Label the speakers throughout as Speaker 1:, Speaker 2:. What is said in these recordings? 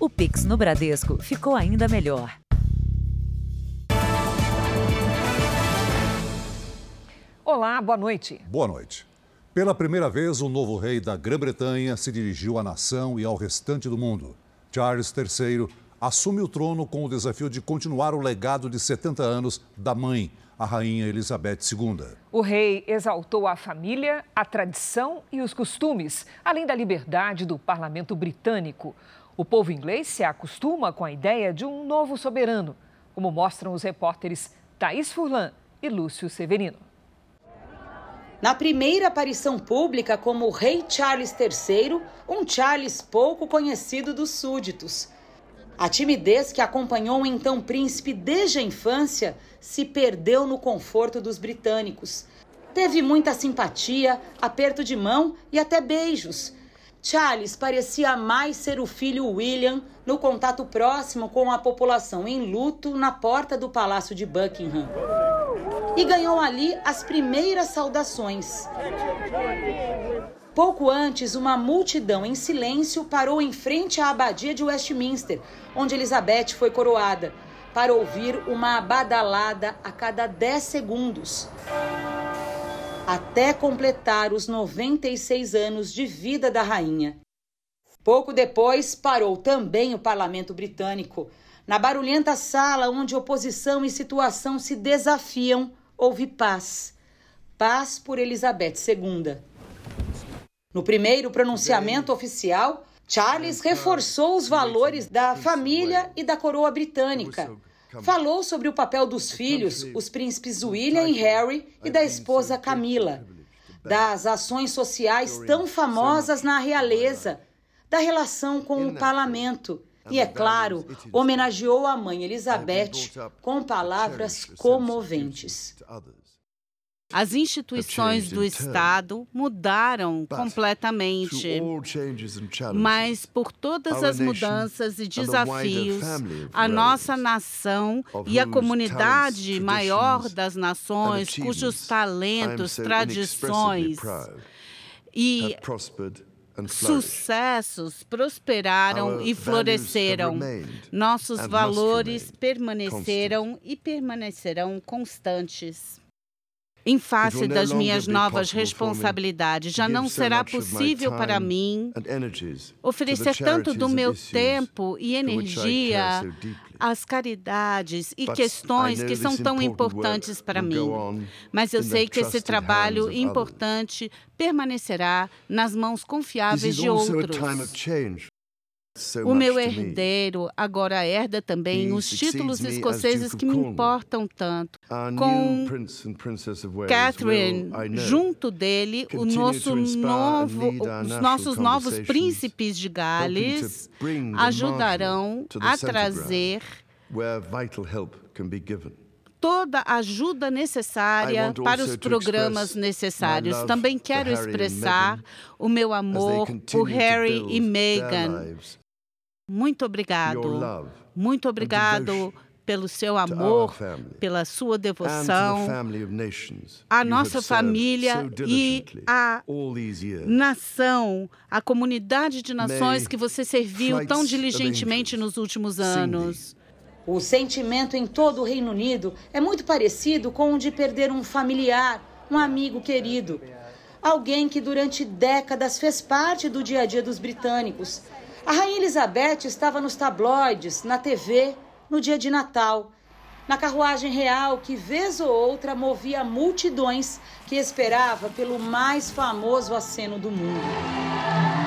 Speaker 1: O Pix no Bradesco ficou ainda melhor.
Speaker 2: Olá, boa noite.
Speaker 3: Boa noite. Pela primeira vez, o novo rei da Grã-Bretanha se dirigiu à nação e ao restante do mundo. Charles III assume o trono com o desafio de continuar o legado de 70 anos da mãe, a rainha Elizabeth II.
Speaker 2: O rei exaltou a família, a tradição e os costumes, além da liberdade do parlamento britânico. O povo inglês se acostuma com a ideia de um novo soberano, como mostram os repórteres Thaís Furlan e Lúcio Severino.
Speaker 4: Na primeira aparição pública como rei Charles III, um Charles pouco conhecido dos súditos. A timidez que acompanhou o então príncipe desde a infância se perdeu no conforto dos britânicos. Teve muita simpatia, aperto de mão e até beijos. Charles parecia mais ser o filho William no contato próximo com a população em luto na porta do Palácio de Buckingham. E ganhou ali as primeiras saudações. Pouco antes, uma multidão em silêncio parou em frente à abadia de Westminster, onde Elizabeth foi coroada, para ouvir uma badalada a cada 10 segundos. Até completar os 96 anos de vida da rainha. Pouco depois, parou também o parlamento britânico. Na barulhenta sala onde oposição e situação se desafiam, houve paz. Paz por Elizabeth II. No primeiro pronunciamento oficial, Charles reforçou os valores da família e da coroa britânica. Falou sobre o papel dos filhos, os príncipes William e Harry, e da esposa Camila, das ações sociais tão famosas na realeza, da relação com o parlamento. E, é claro, homenageou a mãe Elizabeth com palavras comoventes.
Speaker 5: As instituições do Estado mudaram completamente. Mas por todas as mudanças e desafios, a nossa nação e a comunidade maior das nações, cujos talentos, tradições e sucessos prosperaram e floresceram. Nossos valores permaneceram e permanecerão constantes. Em face das minhas novas responsabilidades, já não será possível para mim oferecer tanto do meu tempo e energia às caridades e questões que são tão importantes para mim. Mas eu sei que esse trabalho importante permanecerá nas mãos confiáveis de outros. O meu herdeiro agora herda também os títulos escoceses que me importam tanto. Com Catherine junto dele, o nosso novo, os nossos novos príncipes de Gales ajudarão a trazer toda a ajuda necessária para os programas necessários. Também quero expressar o meu amor por Harry e Meghan muito obrigado. Muito obrigado pelo seu amor, pela sua devoção à nossa família e à nação, à comunidade de nações que você serviu tão diligentemente nos últimos anos.
Speaker 4: O sentimento em todo o Reino Unido é muito parecido com o de perder um familiar, um amigo querido. Alguém que durante décadas fez parte do dia a dia dos britânicos a Rainha Elizabeth estava nos tabloides, na TV, no dia de Natal, na carruagem real que, vez ou outra, movia multidões que esperava pelo mais famoso aceno do mundo.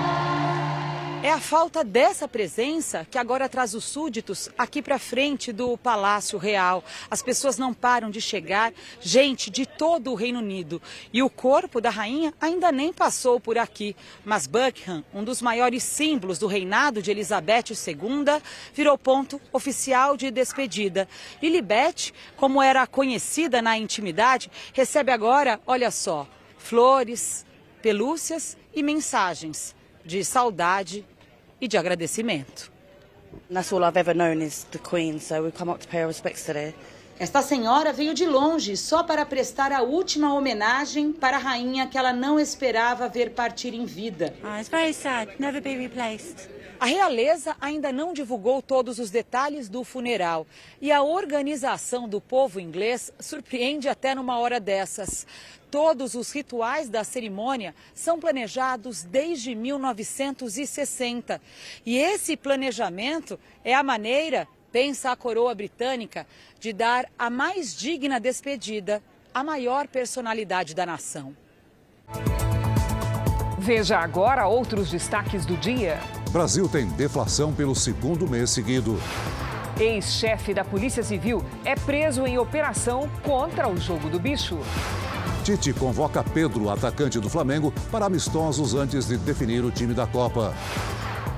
Speaker 4: É a falta dessa presença que agora traz os súditos aqui para frente do Palácio Real. As pessoas não param de chegar, gente de todo o Reino Unido. E o corpo da rainha ainda nem passou por aqui. Mas Buckingham, um dos maiores símbolos do reinado de Elizabeth II, virou ponto oficial de despedida. Lilibet, como era conhecida na intimidade, recebe agora, olha só, flores, pelúcias e mensagens de saudade e de agradecimento. Queen, so. Esta senhora veio de longe só para prestar a última homenagem para a rainha que ela não esperava ver partir em vida.
Speaker 6: Oh, it's very sad. Never be replaced.
Speaker 4: A realeza ainda não divulgou todos os detalhes do funeral e a organização do povo inglês surpreende até numa hora dessas. Todos os rituais da cerimônia são planejados desde 1960. E esse planejamento é a maneira, pensa a coroa britânica, de dar a mais digna despedida à maior personalidade da nação.
Speaker 2: Veja agora outros destaques do dia.
Speaker 3: Brasil tem deflação pelo segundo mês seguido.
Speaker 2: Ex-chefe da Polícia Civil é preso em operação contra o jogo do bicho.
Speaker 3: Tite convoca Pedro, atacante do Flamengo, para amistosos antes de definir o time da Copa.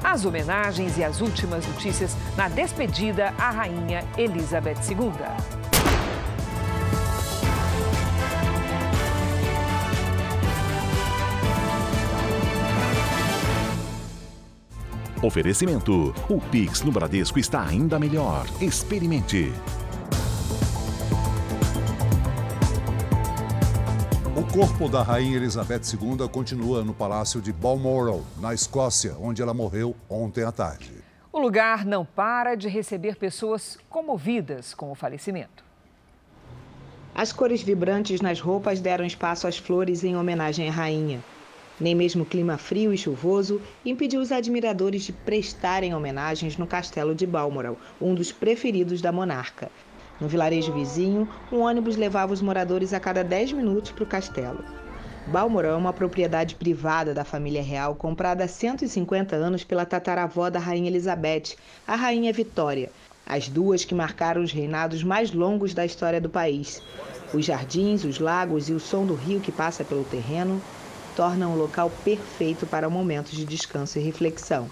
Speaker 2: As homenagens e as últimas notícias na despedida à rainha Elizabeth II.
Speaker 6: Oferecimento: o Pix no Bradesco está ainda melhor. Experimente.
Speaker 3: Corpo da rainha Elizabeth II continua no Palácio de Balmoral, na Escócia, onde ela morreu ontem à tarde.
Speaker 2: O lugar não para de receber pessoas comovidas com o falecimento.
Speaker 7: As cores vibrantes nas roupas deram espaço às flores em homenagem à rainha. Nem mesmo o clima frio e chuvoso impediu os admiradores de prestarem homenagens no castelo de Balmoral, um dos preferidos da monarca. No vilarejo vizinho, um ônibus levava os moradores a cada 10 minutos para o castelo. Balmoral é uma propriedade privada da família real comprada há 150 anos pela tataravó da Rainha Elizabeth, a Rainha Vitória, as duas que marcaram os reinados mais longos da história do país. Os jardins, os lagos e o som do rio que passa pelo terreno tornam o local perfeito para momentos de descanso e reflexão.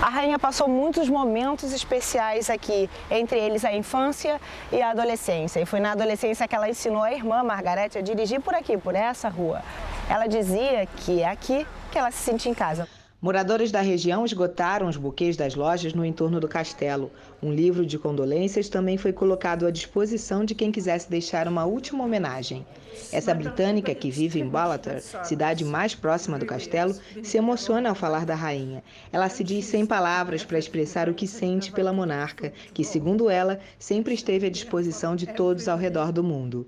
Speaker 8: A rainha passou muitos momentos especiais aqui, entre eles a infância e a adolescência. E foi na adolescência que ela ensinou a irmã Margarete a dirigir por aqui, por essa rua. Ela dizia que é aqui que ela se sentia em casa.
Speaker 7: Moradores da região esgotaram os buquês das lojas no entorno do castelo. Um livro de condolências também foi colocado à disposição de quem quisesse deixar uma última homenagem. Essa britânica, que vive em Ballater, cidade mais próxima do castelo, se emociona ao falar da rainha. Ela se diz sem palavras para expressar o que sente pela monarca, que, segundo ela, sempre esteve à disposição de todos ao redor do mundo.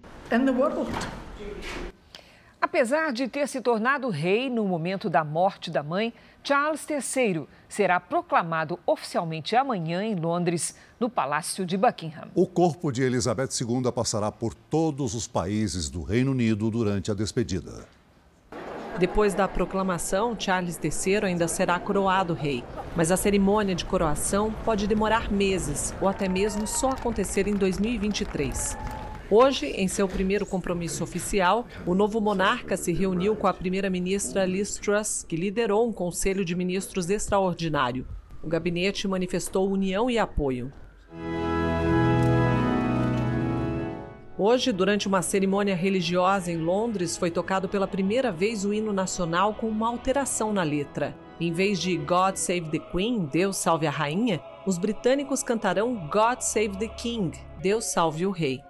Speaker 2: Apesar de ter se tornado rei no momento da morte da mãe, Charles III será proclamado oficialmente amanhã em Londres, no Palácio de Buckingham.
Speaker 3: O corpo de Elizabeth II passará por todos os países do Reino Unido durante a despedida.
Speaker 9: Depois da proclamação, Charles III ainda será coroado rei, mas a cerimônia de coroação pode demorar meses ou até mesmo só acontecer em 2023. Hoje, em seu primeiro compromisso oficial, o novo monarca se reuniu com a primeira-ministra Liz Truss, que liderou um conselho de ministros extraordinário. O gabinete manifestou união e apoio. Hoje, durante uma cerimônia religiosa em Londres, foi tocado pela primeira vez o hino nacional com uma alteração na letra. Em vez de God Save the Queen, Deus salve a rainha, os britânicos cantarão God Save the King, Deus salve o rei.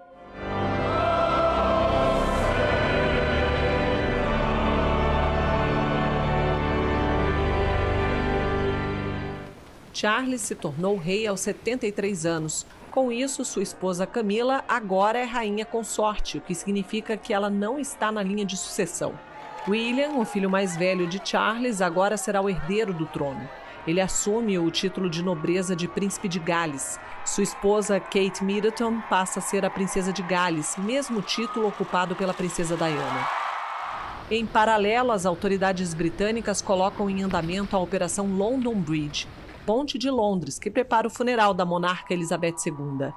Speaker 9: Charles se tornou rei aos 73 anos. Com isso, sua esposa Camila agora é rainha consorte, o que significa que ela não está na linha de sucessão. William, o filho mais velho de Charles, agora será o herdeiro do trono. Ele assume o título de nobreza de príncipe de Gales. Sua esposa, Kate Middleton, passa a ser a princesa de Gales, mesmo título ocupado pela princesa Diana. Em paralelo, as autoridades britânicas colocam em andamento a Operação London Bridge, Ponte de Londres, que prepara o funeral da monarca Elizabeth II.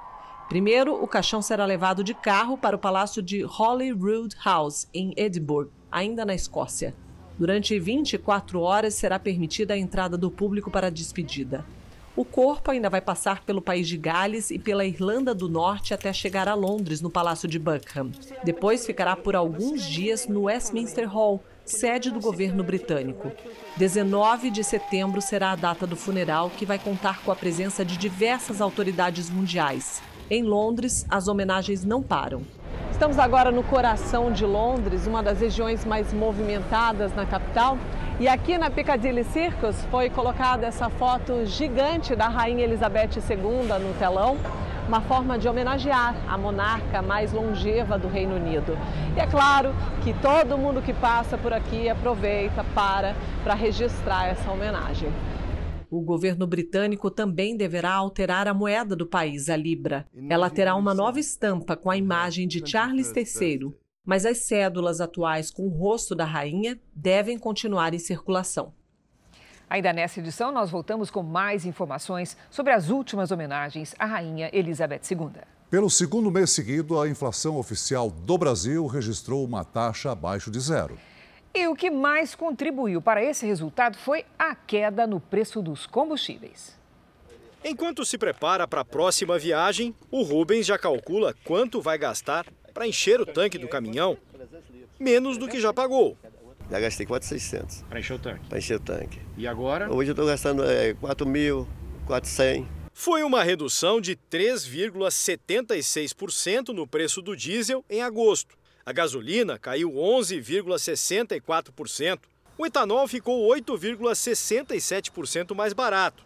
Speaker 9: Primeiro, o caixão será levado de carro para o palácio de Holyrood House, em Edinburgh, ainda na Escócia. Durante 24 horas será permitida a entrada do público para a despedida. O corpo ainda vai passar pelo país de Gales e pela Irlanda do Norte até chegar a Londres, no Palácio de Buckingham. Depois ficará por alguns dias no Westminster Hall, sede do governo britânico. 19 de setembro será a data do funeral, que vai contar com a presença de diversas autoridades mundiais. Em Londres, as homenagens não param. Estamos agora no coração de Londres, uma das regiões mais movimentadas na capital. E aqui na Piccadilly Circus foi colocada essa foto gigante da Rainha Elizabeth II no telão, uma forma de homenagear a monarca mais longeva do Reino Unido. E é claro que todo mundo que passa por aqui aproveita para para registrar essa homenagem. O governo britânico também deverá alterar a moeda do país, a Libra. Ela terá uma nova estampa com a imagem de Charles III, mas as cédulas atuais com o rosto da rainha devem continuar em circulação.
Speaker 2: Ainda nessa edição, nós voltamos com mais informações sobre as últimas homenagens à Rainha Elizabeth II.
Speaker 3: Pelo segundo mês seguido, a inflação oficial do Brasil registrou uma taxa abaixo de zero.
Speaker 2: E o que mais contribuiu para esse resultado foi a queda no preço dos combustíveis.
Speaker 10: Enquanto se prepara para a próxima viagem, o Rubens já calcula quanto vai gastar para encher o tanque do caminhão, menos do que já pagou.
Speaker 11: Já gastei 4,600.
Speaker 10: Para encher o tanque?
Speaker 11: Para encher o tanque.
Speaker 10: E agora?
Speaker 11: Hoje eu estou gastando é, 4.400.
Speaker 10: Foi uma redução de 3,76% no preço do diesel em agosto. A gasolina caiu 11,64%. O etanol ficou 8,67% mais barato.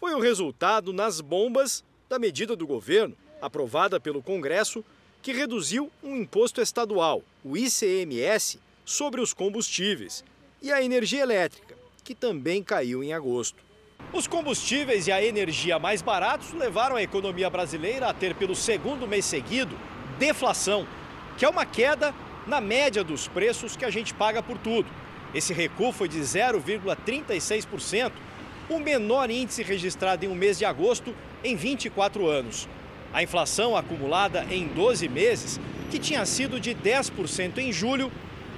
Speaker 10: Foi o resultado nas bombas da medida do governo, aprovada pelo Congresso, que reduziu um imposto estadual, o ICMS, sobre os combustíveis e a energia elétrica, que também caiu em agosto. Os combustíveis e a energia mais baratos levaram a economia brasileira a ter, pelo segundo mês seguido, deflação que é uma queda na média dos preços que a gente paga por tudo. Esse recuo foi de 0,36%, o menor índice registrado em um mês de agosto em 24 anos. A inflação acumulada em 12 meses, que tinha sido de 10% em julho,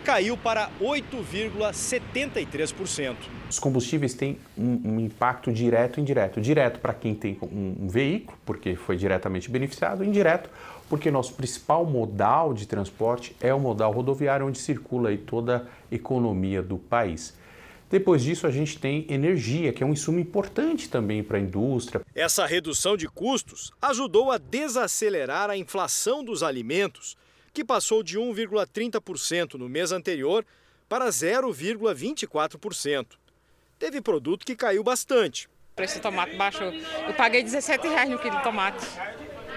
Speaker 10: caiu para 8,73%.
Speaker 12: Os combustíveis têm um, um, impacto direto e indireto. Direto para quem tem um, um veículo, porque foi diretamente beneficiado, indireto porque nosso principal modal de transporte é o modal rodoviário, onde circula aí toda a economia do país. Depois disso, a gente tem energia, que é um insumo importante também para a indústria.
Speaker 10: Essa redução de custos ajudou a desacelerar a inflação dos alimentos, que passou de 1,30% no mês anterior para 0,24%. Teve produto que caiu bastante.
Speaker 13: O preço do tomate baixou. Eu paguei R$17,00 no quilo de tomate.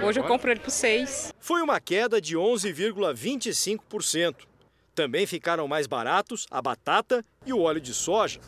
Speaker 13: Hoje eu compro ele por 6.
Speaker 10: Foi uma queda de 11,25%. Também ficaram mais baratos a batata e o óleo de soja.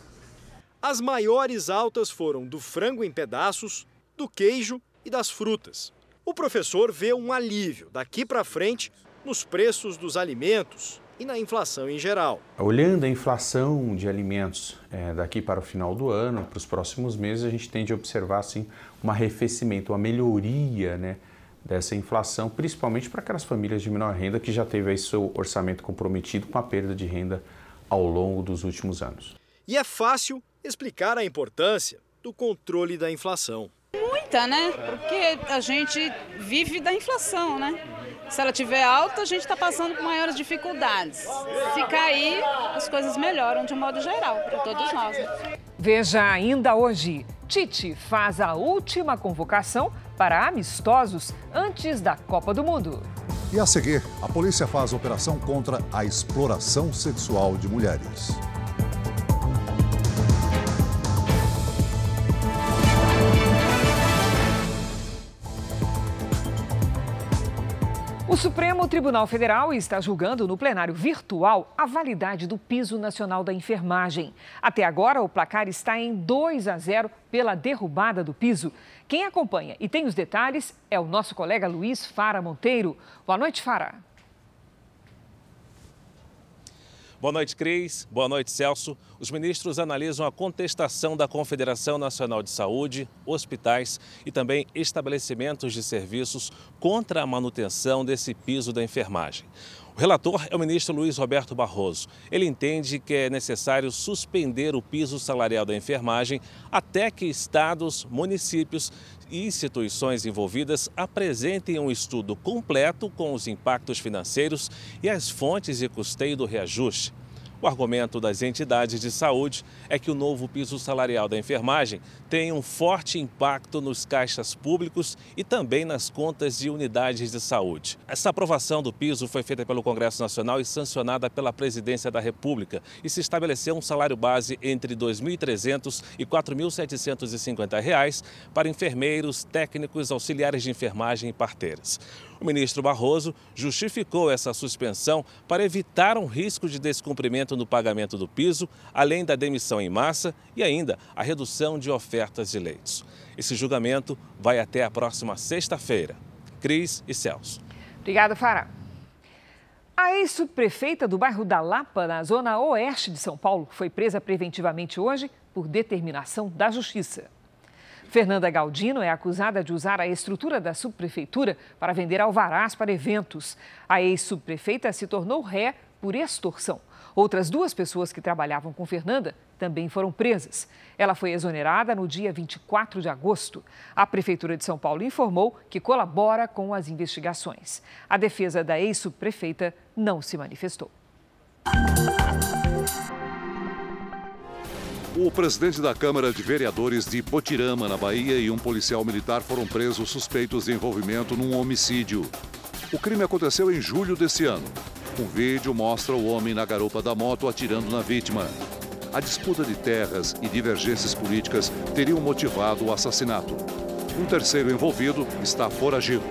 Speaker 10: As maiores altas foram do frango em pedaços, do queijo e das frutas. O professor vê um alívio daqui para frente nos preços dos alimentos e na inflação em geral.
Speaker 12: Olhando a inflação de alimentos é, daqui para o final do ano, para os próximos meses, a gente tende a observar assim, um arrefecimento, uma melhoria né, dessa inflação, principalmente para aquelas famílias de menor renda que já teve aí seu orçamento comprometido com a perda de renda ao longo dos últimos anos.
Speaker 10: E é fácil explicar a importância do controle da inflação.
Speaker 14: Muita, né? Porque a gente vive da inflação, né? Se ela tiver alta, a gente está passando por maiores dificuldades. Se cair, as coisas melhoram de um modo geral para todos nós. Né?
Speaker 2: Veja ainda hoje. Tite faz a última convocação para amistosos antes da Copa do Mundo.
Speaker 3: E a seguir, a polícia faz operação contra a exploração sexual de mulheres.
Speaker 2: O Supremo Tribunal Federal está julgando no plenário virtual a validade do piso nacional da enfermagem. Até agora, o placar está em 2 a 0 pela derrubada do piso. Quem acompanha e tem os detalhes é o nosso colega Luiz Fara Monteiro. Boa noite, Fara.
Speaker 15: Boa noite, Cris. Boa noite, Celso. Os ministros analisam a contestação da Confederação Nacional de Saúde, hospitais e também estabelecimentos de serviços contra a manutenção desse piso da enfermagem. O relator é o ministro Luiz Roberto Barroso. Ele entende que é necessário suspender o piso salarial da enfermagem até que estados, municípios instituições envolvidas apresentem um estudo completo com os impactos financeiros e as fontes de custeio do reajuste. O argumento das entidades de saúde é que o novo piso salarial da enfermagem tem um forte impacto nos caixas públicos e também nas contas de unidades de saúde. Essa aprovação do piso foi feita pelo Congresso Nacional e sancionada pela Presidência da República e se estabeleceu um salário base entre R$ 2.300 e R$ 4.750 para enfermeiros, técnicos, auxiliares de enfermagem e parteiras. O ministro Barroso justificou essa suspensão para evitar um risco de descumprimento no pagamento do piso, além da demissão em massa e ainda a redução de ofertas de leitos. Esse julgamento vai até a próxima sexta-feira. Cris e Celso.
Speaker 2: Obrigada, Fara. A ex-subprefeita do bairro da Lapa, na zona oeste de São Paulo, foi presa preventivamente hoje por determinação da Justiça. Fernanda Galdino é acusada de usar a estrutura da subprefeitura para vender alvarás para eventos. A ex-subprefeita se tornou ré por extorsão. Outras duas pessoas que trabalhavam com Fernanda também foram presas. Ela foi exonerada no dia 24 de agosto. A Prefeitura de São Paulo informou que colabora com as investigações. A defesa da ex-subprefeita não se manifestou.
Speaker 3: O presidente da Câmara de Vereadores de Botirama, na Bahia, e um policial militar foram presos suspeitos de envolvimento num homicídio. O crime aconteceu em julho desse ano. Um vídeo mostra o homem na garupa da moto atirando na vítima. A disputa de terras e divergências políticas teriam motivado o assassinato. Um terceiro envolvido está foragido.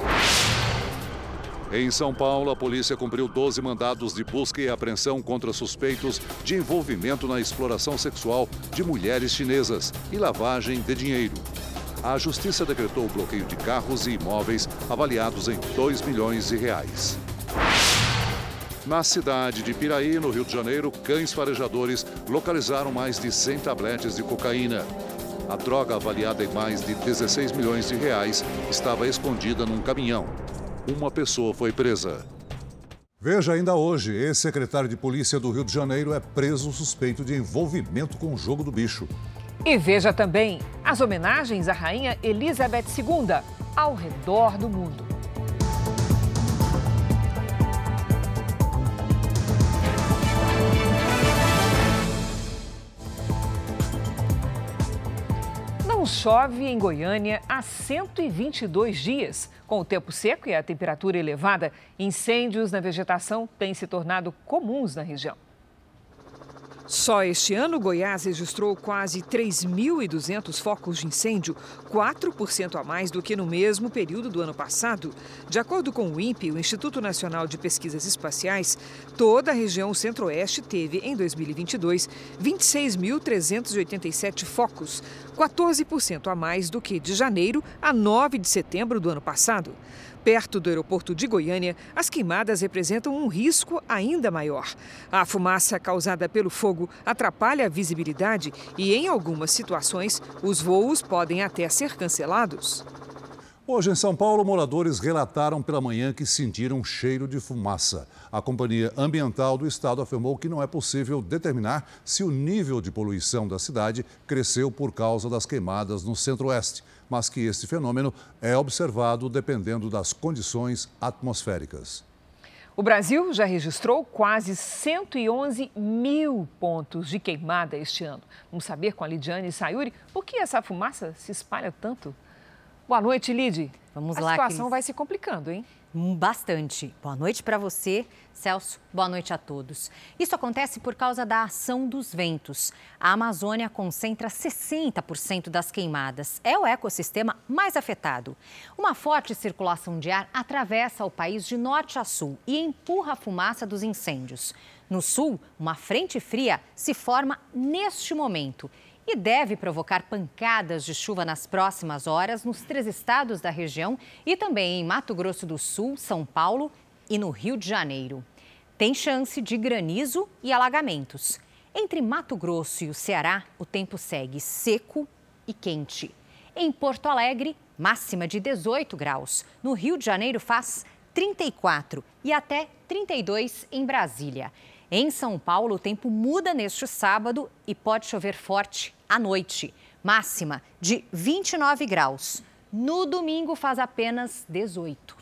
Speaker 3: Em São Paulo, a polícia cumpriu 12 mandados de busca e apreensão contra suspeitos de envolvimento na exploração sexual de mulheres chinesas e lavagem de dinheiro. A justiça decretou o bloqueio de carros e imóveis avaliados em 2 milhões de reais. Na cidade de Piraí, no Rio de Janeiro, cães farejadores localizaram mais de 100 tabletes de cocaína. A droga, avaliada em mais de 16 milhões de reais, estava escondida num caminhão uma pessoa foi presa. Veja ainda hoje, ex-secretário de Polícia do Rio de Janeiro é preso suspeito de envolvimento com o jogo do bicho.
Speaker 2: E veja também as homenagens à rainha Elizabeth II ao redor do mundo. Chove em Goiânia há 122 dias. Com o tempo seco e a temperatura elevada, incêndios na vegetação têm se tornado comuns na região. Só este ano, Goiás registrou quase 3.200 focos de incêndio, 4% a mais do que no mesmo período do ano passado. De acordo com o INPE, o Instituto Nacional de Pesquisas Espaciais, toda a região centro-oeste teve, em 2022, 26.387 focos, 14% a mais do que de janeiro a 9 de setembro do ano passado. Perto do aeroporto de Goiânia, as queimadas representam um risco ainda maior. A fumaça causada pelo fogo atrapalha a visibilidade e, em algumas situações, os voos podem até ser cancelados.
Speaker 3: Hoje em São Paulo, moradores relataram pela manhã que sentiram um cheiro de fumaça. A Companhia Ambiental do Estado afirmou que não é possível determinar se o nível de poluição da cidade cresceu por causa das queimadas no centro-oeste mas que esse fenômeno é observado dependendo das condições atmosféricas.
Speaker 2: O Brasil já registrou quase 111 mil pontos de queimada este ano. Vamos saber com a Lidiane Sayuri por que essa fumaça se espalha tanto. Boa noite, Lid.
Speaker 16: Vamos
Speaker 2: a
Speaker 16: lá.
Speaker 2: A situação Cris. vai se complicando, hein?
Speaker 16: Bastante. Boa noite para você, Celso. Boa noite a todos. Isso acontece por causa da ação dos ventos. A Amazônia concentra 60% das queimadas. É o ecossistema mais afetado. Uma forte circulação de ar atravessa o país de norte a sul e empurra a fumaça dos incêndios. No sul, uma frente fria se forma neste momento e deve provocar pancadas de chuva nas próximas horas nos três estados da região e também em Mato Grosso do Sul, São Paulo e no Rio de Janeiro. Tem chance de granizo e alagamentos. Entre Mato Grosso e o Ceará, o tempo segue seco e quente. Em Porto Alegre, máxima de 18 graus. No Rio de Janeiro, faz 34 e até 32 em Brasília. Em São Paulo, o tempo muda neste sábado e pode chover forte à noite, máxima de 29 graus. No domingo faz apenas 18.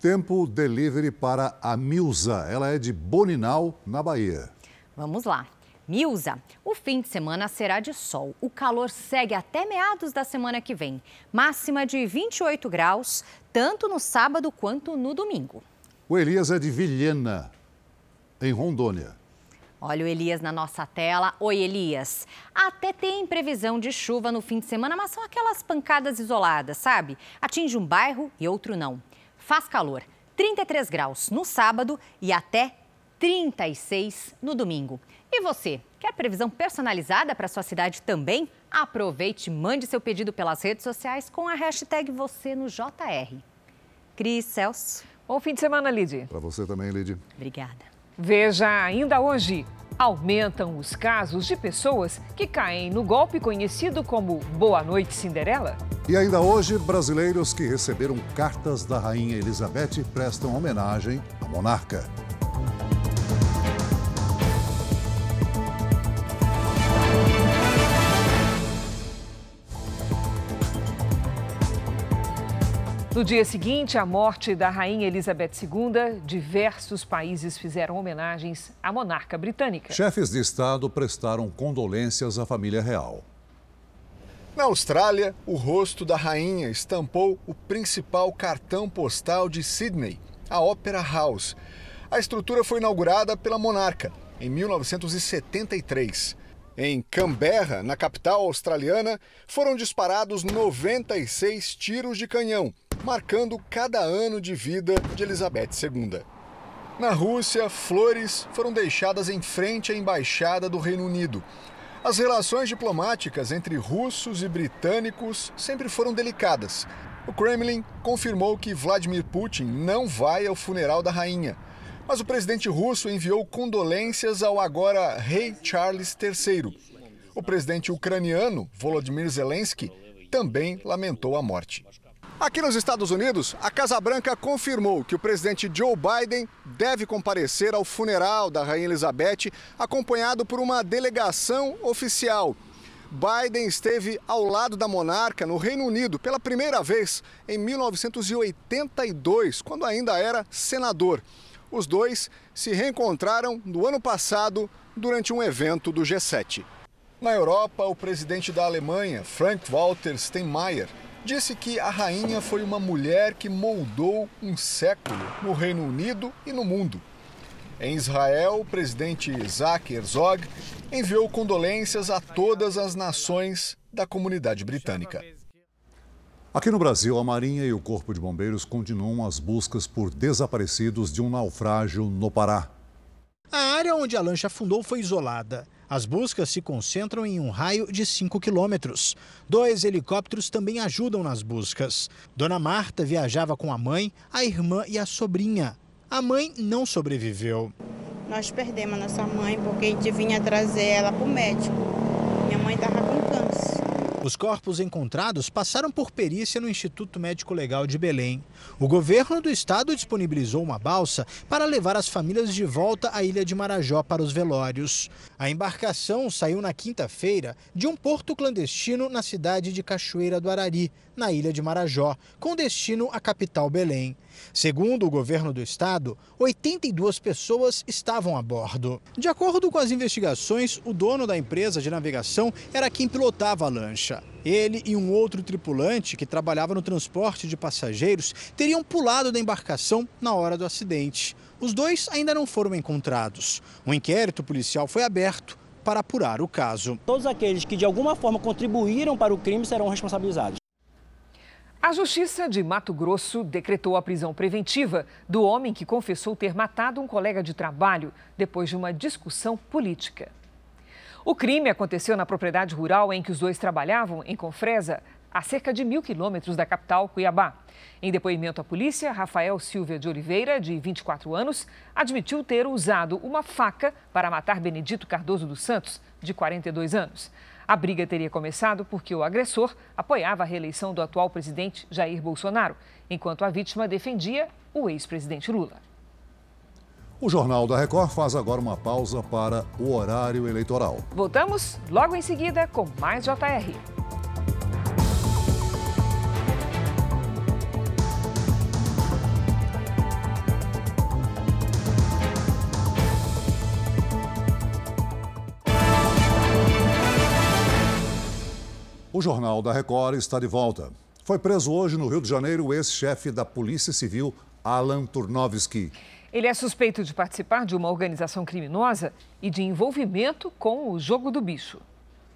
Speaker 3: Tempo delivery para a Milza. Ela é de Boninal, na Bahia.
Speaker 16: Vamos lá. Milza, o fim de semana será de sol. O calor segue até meados da semana que vem. Máxima de 28 graus, tanto no sábado quanto no domingo.
Speaker 3: O Elias é de Vilhena, em Rondônia.
Speaker 16: Olha o Elias na nossa tela. Oi, Elias. Até tem previsão de chuva no fim de semana, mas são aquelas pancadas isoladas, sabe? Atinge um bairro e outro não. Faz calor. 33 graus no sábado e até 36 no domingo. E você, quer previsão personalizada para sua cidade também? Aproveite e mande seu pedido pelas redes sociais com a hashtag você no JR. Cris Celso.
Speaker 2: Bom fim de semana, Lid.
Speaker 3: Para você também, Lid.
Speaker 16: Obrigada.
Speaker 2: Veja ainda hoje. Aumentam os casos de pessoas que caem no golpe conhecido como Boa Noite Cinderela?
Speaker 3: E ainda hoje, brasileiros que receberam cartas da Rainha Elizabeth prestam homenagem à monarca.
Speaker 2: No dia seguinte à morte da Rainha Elizabeth II, diversos países fizeram homenagens à monarca britânica.
Speaker 3: Chefes de Estado prestaram condolências à família real.
Speaker 17: Na Austrália, o rosto da rainha estampou o principal cartão postal de Sydney, a Opera House. A estrutura foi inaugurada pela monarca em 1973. Em Canberra, na capital australiana, foram disparados 96 tiros de canhão marcando cada ano de vida de Elizabeth II. Na Rússia, flores foram deixadas em frente à embaixada do Reino Unido. As relações diplomáticas entre russos e britânicos sempre foram delicadas. O Kremlin confirmou que Vladimir Putin não vai ao funeral da rainha, mas o presidente russo enviou condolências ao agora rei Charles III. O presidente ucraniano, Volodymyr Zelensky, também lamentou a morte. Aqui nos Estados Unidos, a Casa Branca confirmou que o presidente Joe Biden deve comparecer ao funeral da Rainha Elizabeth, acompanhado por uma delegação oficial. Biden esteve ao lado da monarca no Reino Unido pela primeira vez em 1982, quando ainda era senador. Os dois se reencontraram no ano passado durante um evento do G7. Na Europa, o presidente da Alemanha, Frank-Walter Steinmeier, disse que a rainha foi uma mulher que moldou um século no Reino Unido e no mundo. Em Israel, o presidente Isaac Herzog enviou condolências a todas as nações da comunidade britânica.
Speaker 3: Aqui no Brasil, a Marinha e o Corpo de Bombeiros continuam as buscas por desaparecidos de um naufrágio no Pará.
Speaker 18: A área onde a lancha afundou foi isolada. As buscas se concentram em um raio de 5 quilômetros. Dois helicópteros também ajudam nas buscas. Dona Marta viajava com a mãe, a irmã e a sobrinha. A mãe não sobreviveu.
Speaker 19: Nós perdemos a nossa mãe porque a gente vinha trazer ela para o médico. Minha mãe estava com câncer.
Speaker 18: Os corpos encontrados passaram por perícia no Instituto Médico Legal de Belém. O governo do estado disponibilizou uma balsa para levar as famílias de volta à ilha de Marajó para os velórios. A embarcação saiu na quinta-feira de um porto clandestino na cidade de Cachoeira do Arari, na ilha de Marajó, com destino à capital Belém. Segundo o governo do estado, 82 pessoas estavam a bordo. De acordo com as investigações, o dono da empresa de navegação era quem pilotava a lancha. Ele e um outro tripulante que trabalhava no transporte de passageiros teriam pulado da embarcação na hora do acidente. Os dois ainda não foram encontrados. Um inquérito policial foi aberto para apurar o caso.
Speaker 20: Todos aqueles que de alguma forma contribuíram para o crime serão responsabilizados.
Speaker 2: A Justiça de Mato Grosso decretou a prisão preventiva do homem que confessou ter matado um colega de trabalho depois de uma discussão política. O crime aconteceu na propriedade rural em que os dois trabalhavam, em Confresa, a cerca de mil quilômetros da capital, Cuiabá. Em depoimento à polícia, Rafael Silva de Oliveira, de 24 anos, admitiu ter usado uma faca para matar Benedito Cardoso dos Santos, de 42 anos. A briga teria começado porque o agressor apoiava a reeleição do atual presidente Jair Bolsonaro, enquanto a vítima defendia o ex-presidente Lula.
Speaker 3: O Jornal da Record faz agora uma pausa para o horário eleitoral.
Speaker 2: Voltamos logo em seguida com mais JR.
Speaker 3: Jornal da Record está de volta. Foi preso hoje no Rio de Janeiro o ex-chefe da Polícia Civil, Alan Turnovski.
Speaker 2: Ele é suspeito de participar de uma organização criminosa e de envolvimento com o jogo do bicho.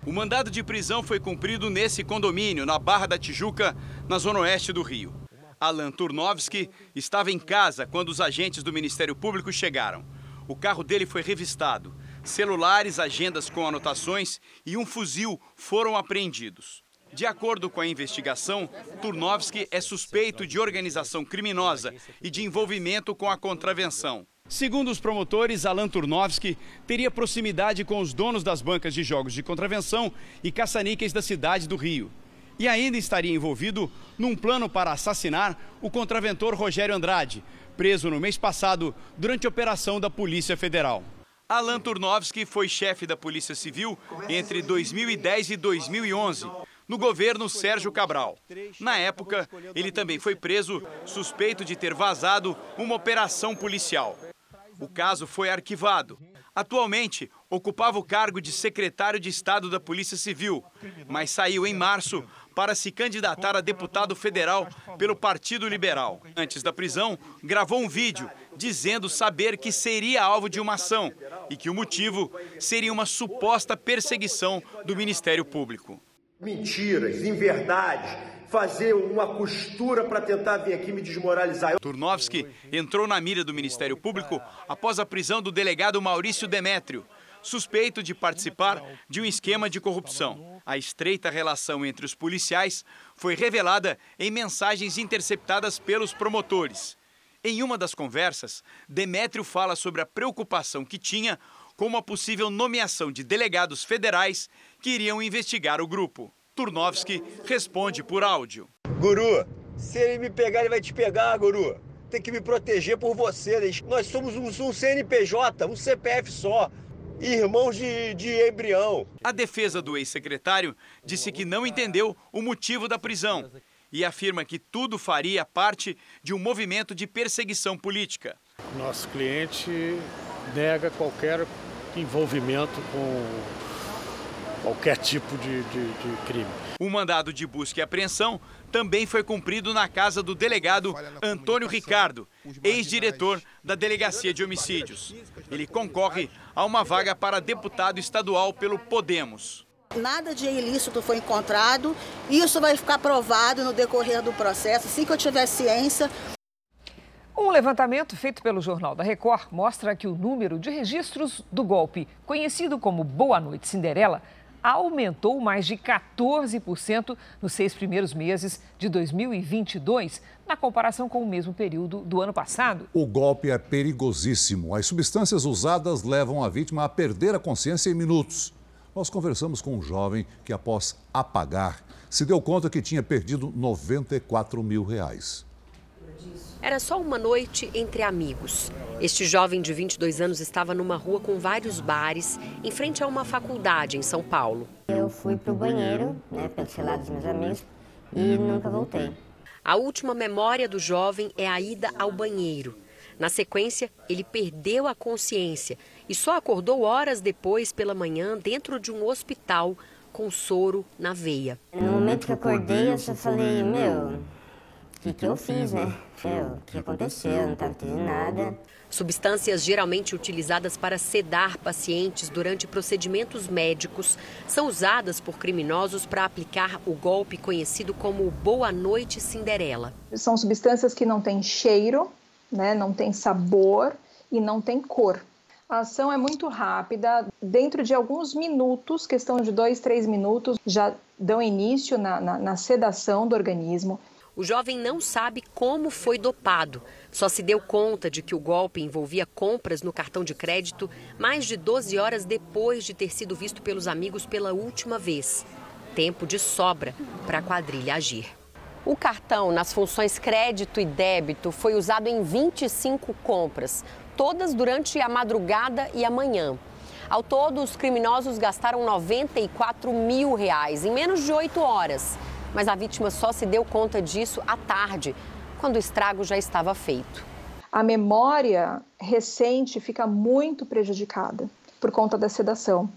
Speaker 21: O mandado de prisão foi cumprido nesse condomínio, na Barra da Tijuca, na zona oeste do Rio. Alan Turnovski estava em casa quando os agentes do Ministério Público chegaram. O carro dele foi revistado. Celulares, agendas com anotações e um fuzil foram apreendidos. De acordo com a investigação, Turnovski é suspeito de organização criminosa e de envolvimento com a contravenção. Segundo os promotores, Alan Turnovski teria proximidade com os donos das bancas de jogos de contravenção e caça-níqueis da cidade do Rio. E ainda estaria envolvido num plano para assassinar o contraventor Rogério Andrade, preso no mês passado durante a operação da Polícia Federal. Alan Turnovski foi chefe da Polícia Civil entre 2010 e 2011 no governo Sérgio Cabral. Na época, ele também foi preso suspeito de ter vazado uma operação policial. O caso foi arquivado. Atualmente, ocupava o cargo de secretário de Estado da Polícia Civil, mas saiu em março para se candidatar a deputado federal pelo Partido Liberal. Antes da prisão, gravou um vídeo dizendo saber que seria alvo de uma ação e que o motivo seria uma suposta perseguição do Ministério Público
Speaker 22: mentiras, inverdades, fazer uma costura para tentar vir aqui me desmoralizar.
Speaker 21: Turnovski entrou na mira do Ministério Público após a prisão do delegado Maurício Demétrio, suspeito de participar de um esquema de corrupção. A estreita relação entre os policiais foi revelada em mensagens interceptadas pelos promotores. Em uma das conversas, Demétrio fala sobre a preocupação que tinha com uma possível nomeação de delegados federais que iriam investigar o grupo. Turnovski responde por áudio.
Speaker 22: Guru, se ele me pegar, ele vai te pegar, Guru. Tem que me proteger por você. Nós somos um, um CNPJ, um CPF só. Irmãos de, de embrião.
Speaker 21: A defesa do ex-secretário disse que não entendeu o motivo da prisão e afirma que tudo faria parte de um movimento de perseguição política.
Speaker 23: Nosso cliente nega qualquer envolvimento com qualquer tipo de, de, de, crime.
Speaker 21: O mandado de busca e apreensão também foi cumprido na casa do delegado Antônio Ricardo, ex-diretor da Delegacia de Homicídios. Ele concorre a uma vaga para deputado estadual pelo Podemos.
Speaker 24: Nada de ilícito foi encontrado. Isso vai ficar provado no decorrer do processo. Assim que eu tiver ciência,
Speaker 2: um levantamento feito pelo Jornal da Record mostra que o número de registros do golpe, conhecido como Boa Noite Cinderela, aumentou mais de 14% nos seis primeiros meses de 2022, na comparação com o mesmo período do ano passado.
Speaker 3: O golpe é perigosíssimo. As substâncias usadas levam a vítima a perder a consciência em minutos. Nós conversamos com um jovem que, após apagar, se deu conta que tinha perdido 94 mil reais.
Speaker 25: Era só uma noite entre amigos. Este jovem de 22 anos estava numa rua com vários bares, em frente a uma faculdade em São Paulo.
Speaker 26: Eu fui para o banheiro, né, pelo celular dos meus amigos, e nunca voltei.
Speaker 25: A última memória do jovem é a ida ao banheiro. Na sequência, ele perdeu a consciência e só acordou horas depois pela manhã dentro de um hospital com soro na veia.
Speaker 26: No momento que acordei, eu só falei, meu, o que, que eu fiz, né? O que aconteceu? Não estava entendendo nada.
Speaker 25: Substâncias geralmente utilizadas para sedar pacientes durante procedimentos médicos são usadas por criminosos para aplicar o golpe conhecido como Boa Noite Cinderela.
Speaker 27: São substâncias que não têm cheiro, né, não têm sabor e não têm cor. A ação é muito rápida, dentro de alguns minutos, questão de dois, três minutos, já dão início na, na, na sedação do organismo.
Speaker 25: O jovem não sabe como foi dopado. Só se deu conta de que o golpe envolvia compras no cartão de crédito mais de 12 horas depois de ter sido visto pelos amigos pela última vez. Tempo de sobra para a quadrilha agir. O cartão nas funções crédito e débito foi usado em 25 compras, todas durante a madrugada e a manhã. Ao todo, os criminosos gastaram 94 mil reais em menos de 8 horas mas a vítima só se deu conta disso à tarde, quando o estrago já estava feito.
Speaker 27: A memória recente fica muito prejudicada por conta da sedação.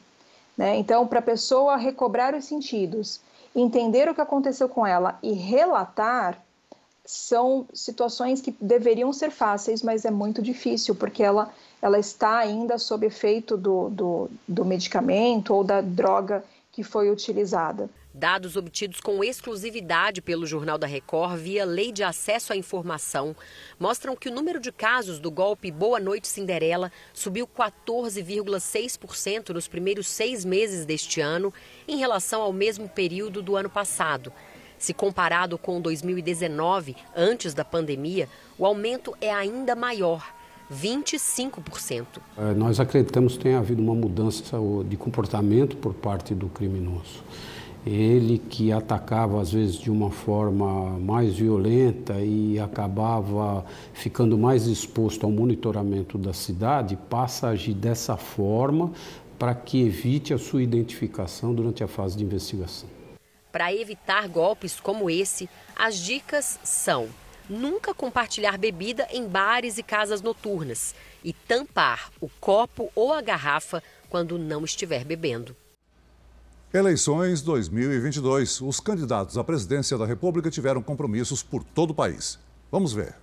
Speaker 27: Né? Então, para a pessoa recobrar os sentidos entender o que aconteceu com ela e relatar são situações que deveriam ser fáceis, mas é muito difícil, porque ela, ela está ainda sob efeito do, do, do medicamento ou da droga que foi utilizada.
Speaker 25: Dados obtidos com exclusividade pelo Jornal da Record via Lei de Acesso à Informação mostram que o número de casos do golpe Boa Noite Cinderela subiu 14,6% nos primeiros seis meses deste ano em relação ao mesmo período do ano passado. Se comparado com 2019, antes da pandemia, o aumento é ainda maior. 25%.
Speaker 28: É, nós acreditamos que tem havido uma mudança de comportamento por parte do criminoso. Ele que atacava às vezes de uma forma mais violenta e acabava ficando mais exposto ao monitoramento da cidade, passa a agir dessa forma para que evite a sua identificação durante a fase de investigação.
Speaker 25: Para evitar golpes como esse, as dicas são: nunca compartilhar bebida em bares e casas noturnas e tampar o copo ou a garrafa quando não estiver bebendo.
Speaker 3: Eleições 2022. Os candidatos à presidência da República tiveram compromissos por todo o país. Vamos ver.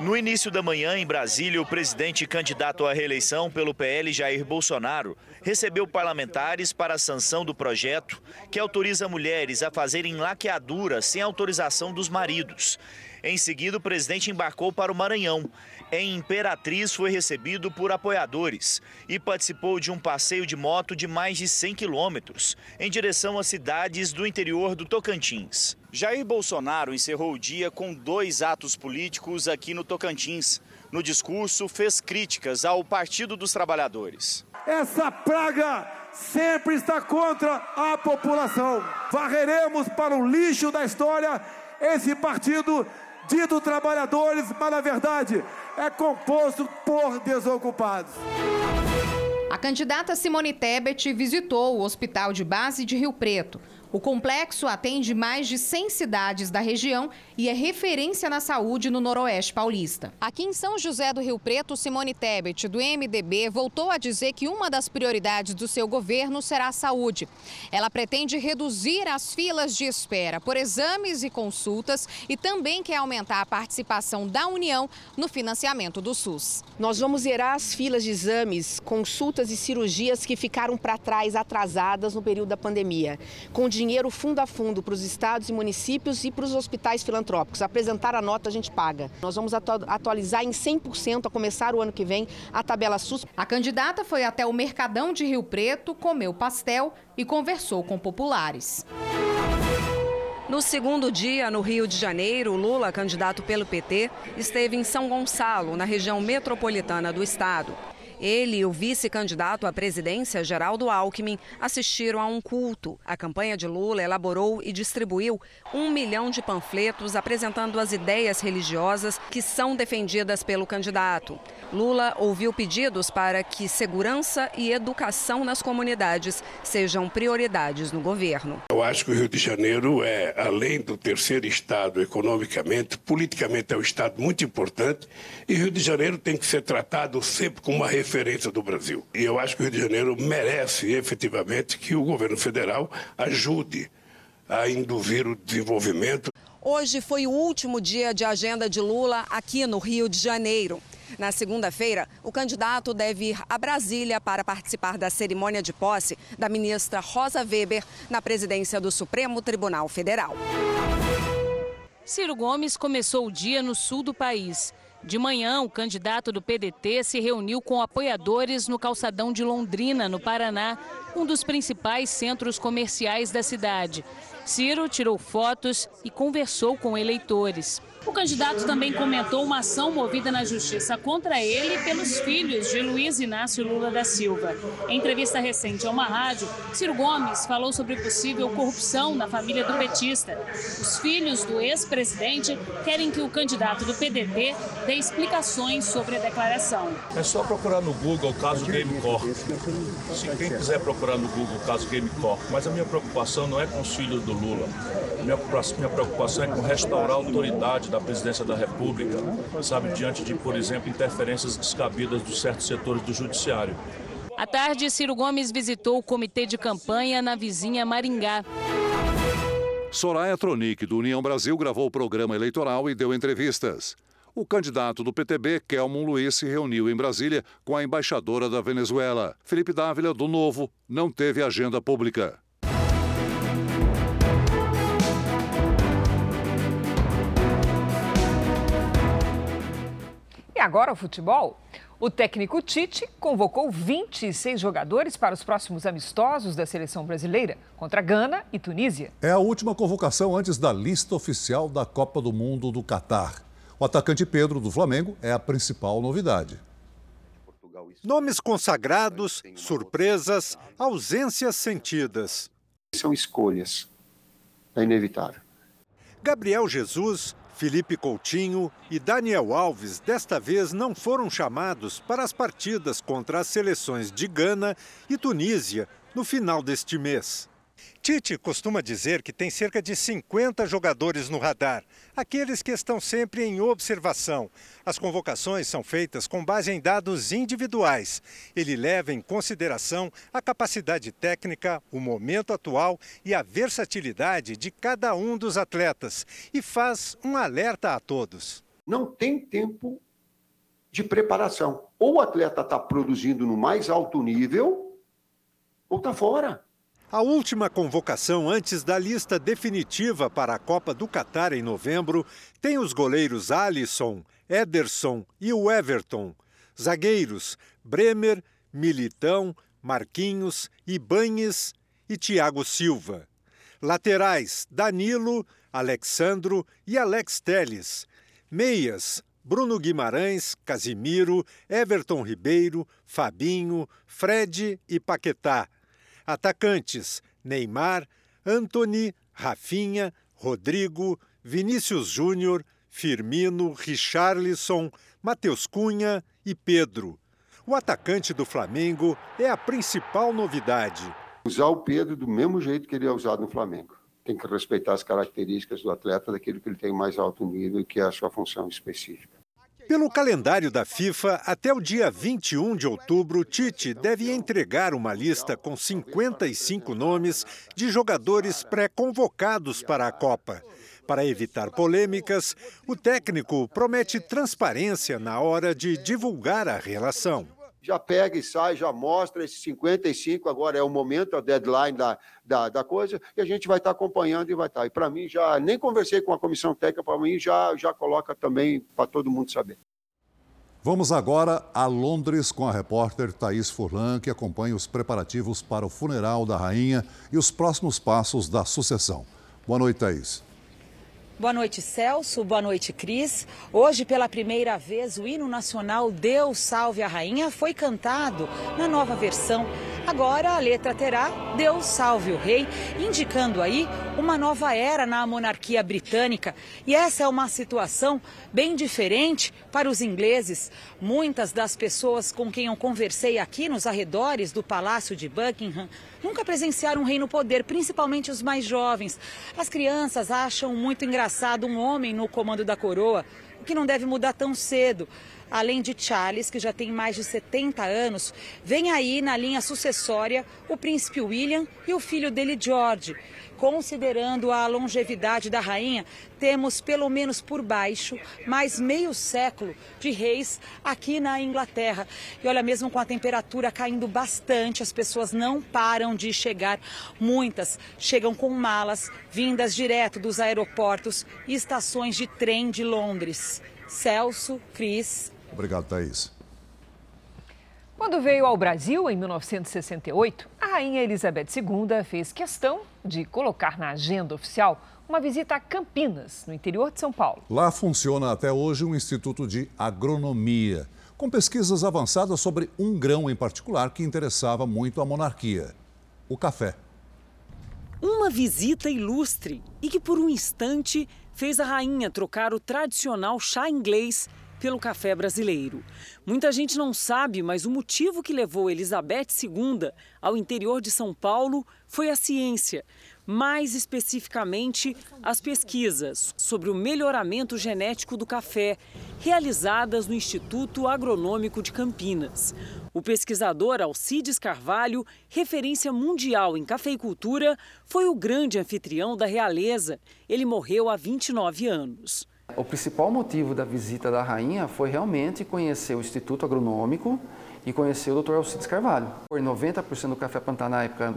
Speaker 29: No início da manhã, em Brasília, o presidente candidato à reeleição pelo PL, Jair Bolsonaro, recebeu parlamentares para a sanção do projeto que autoriza mulheres a fazerem laqueadura sem autorização dos maridos. Em seguida, o presidente embarcou para o Maranhão. Em Imperatriz, foi recebido por apoiadores e participou de um passeio de moto de mais de 100 quilômetros em direção às cidades do interior do Tocantins. Jair Bolsonaro encerrou o dia com dois atos políticos aqui no Tocantins. No discurso, fez críticas ao Partido dos Trabalhadores.
Speaker 30: Essa praga sempre está contra a população. Varreremos para o lixo da história esse partido dito trabalhadores, mas na verdade é composto por desocupados.
Speaker 31: A candidata Simone Tebet visitou o Hospital de Base de Rio Preto. O complexo atende mais de 100 cidades da região e é referência na saúde no Noroeste Paulista. Aqui em São José do Rio Preto, Simone Tebet, do MDB, voltou a dizer que uma das prioridades do seu governo será a saúde. Ela pretende reduzir as filas de espera por exames e consultas e também quer aumentar a participação da União no financiamento do SUS.
Speaker 32: Nós vamos zerar as filas de exames, consultas e cirurgias que ficaram para trás, atrasadas no período da pandemia. Com dinheiro fundo a fundo para os estados e municípios e para os hospitais filantrópicos. Apresentar a nota, a gente paga. Nós vamos atualizar em 100% a começar o ano que vem a tabela SUS.
Speaker 31: A candidata foi até o Mercadão de Rio Preto, comeu pastel e conversou com populares.
Speaker 33: No segundo dia, no Rio de Janeiro, Lula, candidato pelo PT, esteve em São Gonçalo, na região metropolitana do estado. Ele e o vice-candidato à presidência, Geraldo Alckmin, assistiram a um culto. A campanha de Lula elaborou e distribuiu um milhão de panfletos apresentando as ideias religiosas que são defendidas pelo candidato. Lula ouviu pedidos para que segurança e educação nas comunidades sejam prioridades no governo.
Speaker 34: Eu acho que o Rio de Janeiro é, além do terceiro estado economicamente, politicamente é um estado muito importante e Rio de Janeiro tem que ser tratado sempre como uma referência do Brasil. E eu acho que o Rio de Janeiro merece efetivamente que o governo federal ajude a induzir o desenvolvimento.
Speaker 33: Hoje foi o último dia de agenda de Lula aqui no Rio de Janeiro. Na segunda-feira, o candidato deve ir a Brasília para participar da cerimônia de posse da ministra Rosa Weber na presidência do Supremo Tribunal Federal.
Speaker 35: Ciro Gomes começou o dia no sul do país. De manhã, o candidato do PDT se reuniu com apoiadores no calçadão de Londrina, no Paraná, um dos principais centros comerciais da cidade. Ciro tirou fotos e conversou com eleitores. O candidato também comentou uma ação movida na justiça contra ele pelos filhos de Luiz Inácio Lula da Silva. Em entrevista recente a uma rádio, Ciro Gomes falou sobre possível corrupção na família do petista. Os filhos do ex-presidente querem que o candidato do PDT dê explicações sobre a declaração.
Speaker 36: É só procurar no Google o caso Game Corp. Se quem quiser procurar no Google o caso Game Corp. Mas a minha preocupação não é com os filhos do Lula. Minha preocupação é com restaurar a autoridade da presidência da República, sabe, diante de, por exemplo, interferências descabidas de certos setores do judiciário.
Speaker 35: À tarde, Ciro Gomes visitou o comitê de campanha na vizinha Maringá.
Speaker 3: Soraya Tronic, do União Brasil, gravou o programa eleitoral e deu entrevistas. O candidato do PTB, Kelmon Luiz, se reuniu em Brasília com a embaixadora da Venezuela. Felipe Dávila, do Novo, não teve agenda pública.
Speaker 2: Agora o futebol? O técnico Tite convocou 26 jogadores para os próximos amistosos da seleção brasileira contra Gana e Tunísia.
Speaker 3: É a última convocação antes da lista oficial da Copa do Mundo do Catar. O atacante Pedro do Flamengo é a principal novidade.
Speaker 37: Nomes consagrados, surpresas, ausências sentidas.
Speaker 38: São escolhas. É inevitável.
Speaker 37: Gabriel Jesus, Felipe Coutinho e Daniel Alves desta vez não foram chamados para as partidas contra as seleções de Gana e Tunísia no final deste mês. Tite costuma dizer que tem cerca de 50 jogadores no radar, aqueles que estão sempre em observação. As convocações são feitas com base em dados individuais. Ele leva em consideração a capacidade técnica, o momento atual e a versatilidade de cada um dos atletas e faz um alerta a todos.
Speaker 38: Não tem tempo de preparação. Ou o atleta está produzindo no mais alto nível, ou está fora.
Speaker 37: A última convocação antes da lista definitiva para a Copa do Catar em novembro tem os goleiros Alisson, Ederson e o Everton. Zagueiros Bremer, Militão, Marquinhos, Ibanes e Thiago Silva. Laterais Danilo, Alexandro e Alex Teles. Meias Bruno Guimarães, Casimiro, Everton Ribeiro, Fabinho, Fred e Paquetá. Atacantes: Neymar, Anthony, Rafinha, Rodrigo, Vinícius Júnior, Firmino, Richarlison, Matheus Cunha e Pedro. O atacante do Flamengo é a principal novidade.
Speaker 38: Usar o Pedro do mesmo jeito que ele é usado no Flamengo. Tem que respeitar as características do atleta, daquilo que ele tem mais alto nível e que é a sua função específica.
Speaker 37: Pelo calendário da FIFA, até o dia 21 de outubro, Tite deve entregar uma lista com 55 nomes de jogadores pré-convocados para a Copa. Para evitar polêmicas, o técnico promete transparência na hora de divulgar a relação
Speaker 38: já pega e sai, já mostra esses 55, agora é o momento, a deadline da, da, da coisa, e a gente vai estar acompanhando e vai estar. E para mim, já nem conversei com a comissão técnica, para mim já, já coloca também para todo mundo saber.
Speaker 3: Vamos agora a Londres com a repórter Thaís Furlan, que acompanha os preparativos para o funeral da rainha e os próximos passos da sucessão. Boa noite, Thaís.
Speaker 4: Boa noite, Celso. Boa noite, Cris. Hoje, pela primeira vez, o hino nacional Deus Salve a Rainha foi cantado na nova versão. Agora a letra terá Deus Salve o Rei, indicando aí uma nova era na monarquia britânica. E essa é uma situação bem diferente para os ingleses. Muitas das pessoas com quem eu conversei aqui nos arredores do Palácio de Buckingham nunca presenciaram um rei no poder, principalmente os mais jovens. As crianças acham muito engraçado um homem no comando da coroa, o que não deve mudar tão cedo. Além de Charles, que já tem mais de 70 anos, vem aí na linha sucessória o príncipe William e o filho dele, George. Considerando a longevidade da rainha, temos pelo menos por baixo mais meio século de reis aqui na Inglaterra. E olha, mesmo com a temperatura caindo bastante, as pessoas não param de chegar. Muitas chegam com malas vindas direto dos aeroportos e estações de trem de Londres. Celso, Cris.
Speaker 3: Obrigado, Thaís.
Speaker 2: Quando veio ao Brasil em 1968, a rainha Elizabeth II fez questão de colocar na agenda oficial uma visita a Campinas, no interior de São Paulo.
Speaker 3: Lá funciona até hoje um instituto de agronomia, com pesquisas avançadas sobre um grão em particular que interessava muito a monarquia: o café.
Speaker 39: Uma visita ilustre e que, por um instante, fez a rainha trocar o tradicional chá inglês
Speaker 2: pelo café brasileiro. Muita gente não sabe, mas o motivo que levou Elizabeth II ao interior de São Paulo foi a ciência mais especificamente as pesquisas sobre o melhoramento genético do café, realizadas no Instituto Agronômico de Campinas. O pesquisador Alcides Carvalho, referência mundial em cafeicultura, foi o grande anfitrião da realeza. Ele morreu há 29 anos.
Speaker 40: O principal motivo da visita da rainha foi realmente conhecer o Instituto Agronômico e conhecer o Dr. Alcides Carvalho. 90% do café plantado na época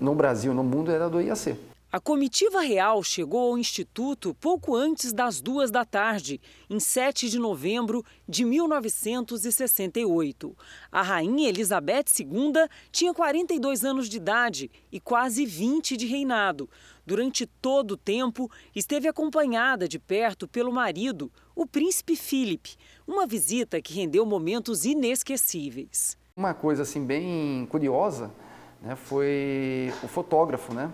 Speaker 40: no Brasil, no mundo, era do IAC.
Speaker 2: A comitiva real chegou ao Instituto pouco antes das duas da tarde, em 7 de novembro de 1968. A rainha Elizabeth II tinha 42 anos de idade e quase 20 de reinado. Durante todo o tempo, esteve acompanhada de perto pelo marido, o príncipe Philip, uma visita que rendeu momentos inesquecíveis.
Speaker 40: Uma coisa assim bem curiosa né, foi o fotógrafo, né?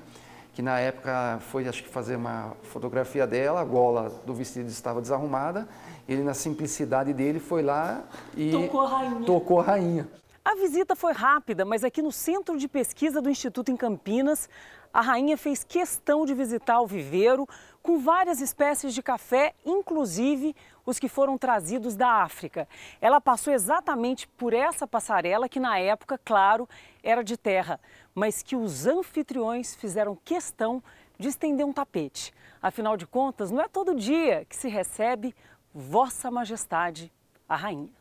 Speaker 40: Que na época foi acho que fazer uma fotografia dela, a gola do vestido estava desarrumada, ele na simplicidade dele foi lá e
Speaker 2: tocou a rainha.
Speaker 40: Tocou a, rainha.
Speaker 2: a visita foi rápida, mas aqui no Centro de Pesquisa do Instituto em Campinas, a rainha fez questão de visitar o viveiro com várias espécies de café, inclusive os que foram trazidos da África. Ela passou exatamente por essa passarela que na época, claro, era de terra, mas que os anfitriões fizeram questão de estender um tapete. Afinal de contas, não é todo dia que se recebe Vossa Majestade, a Rainha.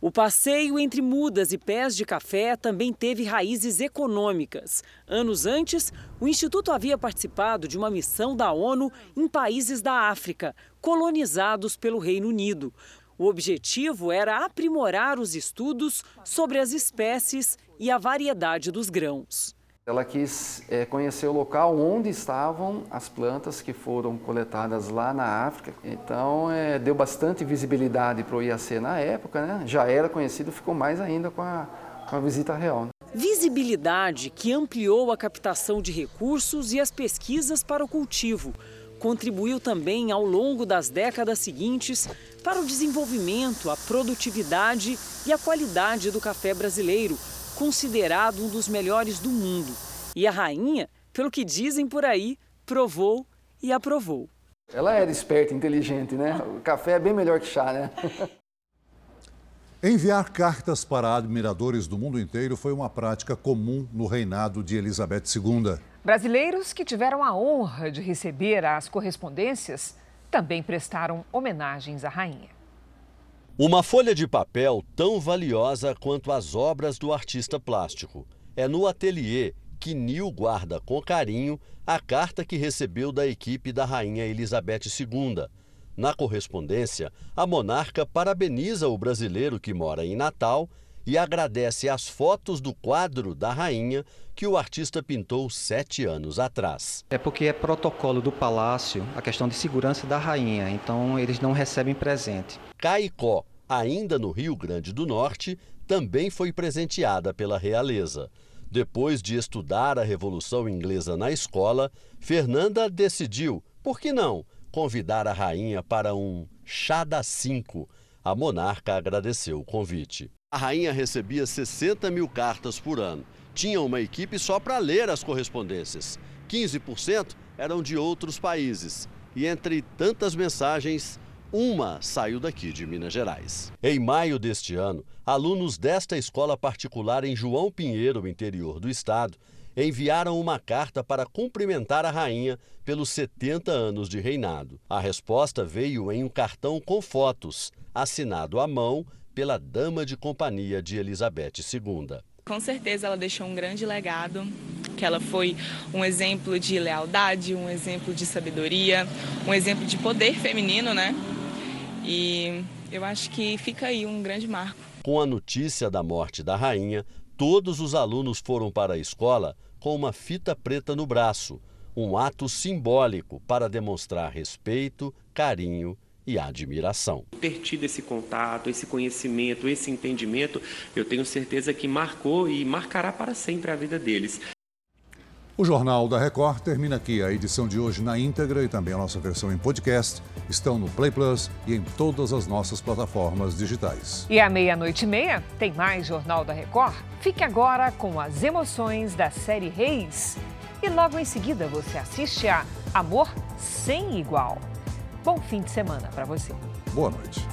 Speaker 2: O passeio entre mudas e pés de café também teve raízes econômicas. Anos antes, o Instituto havia participado de uma missão da ONU em países da África, colonizados pelo Reino Unido. O objetivo era aprimorar os estudos sobre as espécies e a variedade dos grãos.
Speaker 40: Ela quis é, conhecer o local onde estavam as plantas que foram coletadas lá na África. Então, é, deu bastante visibilidade para o IAC na época, né? já era conhecido, ficou mais ainda com a, com a visita real. Né?
Speaker 2: Visibilidade que ampliou a captação de recursos e as pesquisas para o cultivo. Contribuiu também ao longo das décadas seguintes para o desenvolvimento, a produtividade e a qualidade do café brasileiro considerado um dos melhores do mundo. E a rainha, pelo que dizem por aí, provou e aprovou.
Speaker 40: Ela era esperta, inteligente, né? O café é bem melhor que chá, né?
Speaker 3: Enviar cartas para admiradores do mundo inteiro foi uma prática comum no reinado de Elizabeth II.
Speaker 41: Brasileiros que tiveram a honra de receber as correspondências também prestaram homenagens à rainha.
Speaker 42: Uma folha de papel tão valiosa quanto as obras do artista plástico. É no ateliê que Neil guarda com carinho a carta que recebeu da equipe da Rainha Elizabeth II. Na correspondência, a monarca parabeniza o brasileiro que mora em Natal e agradece as fotos do quadro da rainha que o artista pintou sete anos atrás.
Speaker 43: É porque é protocolo do palácio a questão de segurança da rainha, então eles não recebem presente.
Speaker 42: Caicó, ainda no Rio Grande do Norte, também foi presenteada pela realeza. Depois de estudar a Revolução Inglesa na escola, Fernanda decidiu, por que não, convidar a rainha para um chá das cinco. A monarca agradeceu o convite. A rainha recebia 60 mil cartas por ano. Tinha uma equipe só para ler as correspondências. 15% eram de outros países. E entre tantas mensagens, uma saiu daqui de Minas Gerais. Em maio deste ano, alunos desta escola particular em João Pinheiro, interior do estado, enviaram uma carta para cumprimentar a rainha pelos 70 anos de reinado. A resposta veio em um cartão com fotos, assinado à mão pela dama de companhia de Elizabeth II.
Speaker 22: Com certeza ela deixou um grande legado, que ela foi um exemplo de lealdade, um exemplo de sabedoria, um exemplo de poder feminino, né? E eu acho que fica aí um grande marco.
Speaker 42: Com a notícia da morte da rainha, todos os alunos foram para a escola com uma fita preta no braço, um ato simbólico para demonstrar respeito, carinho e admiração.
Speaker 44: Ter tido esse contato, esse conhecimento, esse entendimento, eu tenho certeza que marcou e marcará para sempre a vida deles.
Speaker 3: O Jornal da Record termina aqui. A edição de hoje na íntegra e também a nossa versão em podcast estão no Play Plus e em todas as nossas plataformas digitais.
Speaker 2: E à meia-noite e meia tem mais Jornal da Record? Fique agora com as emoções da série Reis. E logo em seguida você assiste a Amor Sem Igual. Bom fim de semana para você.
Speaker 3: Boa noite.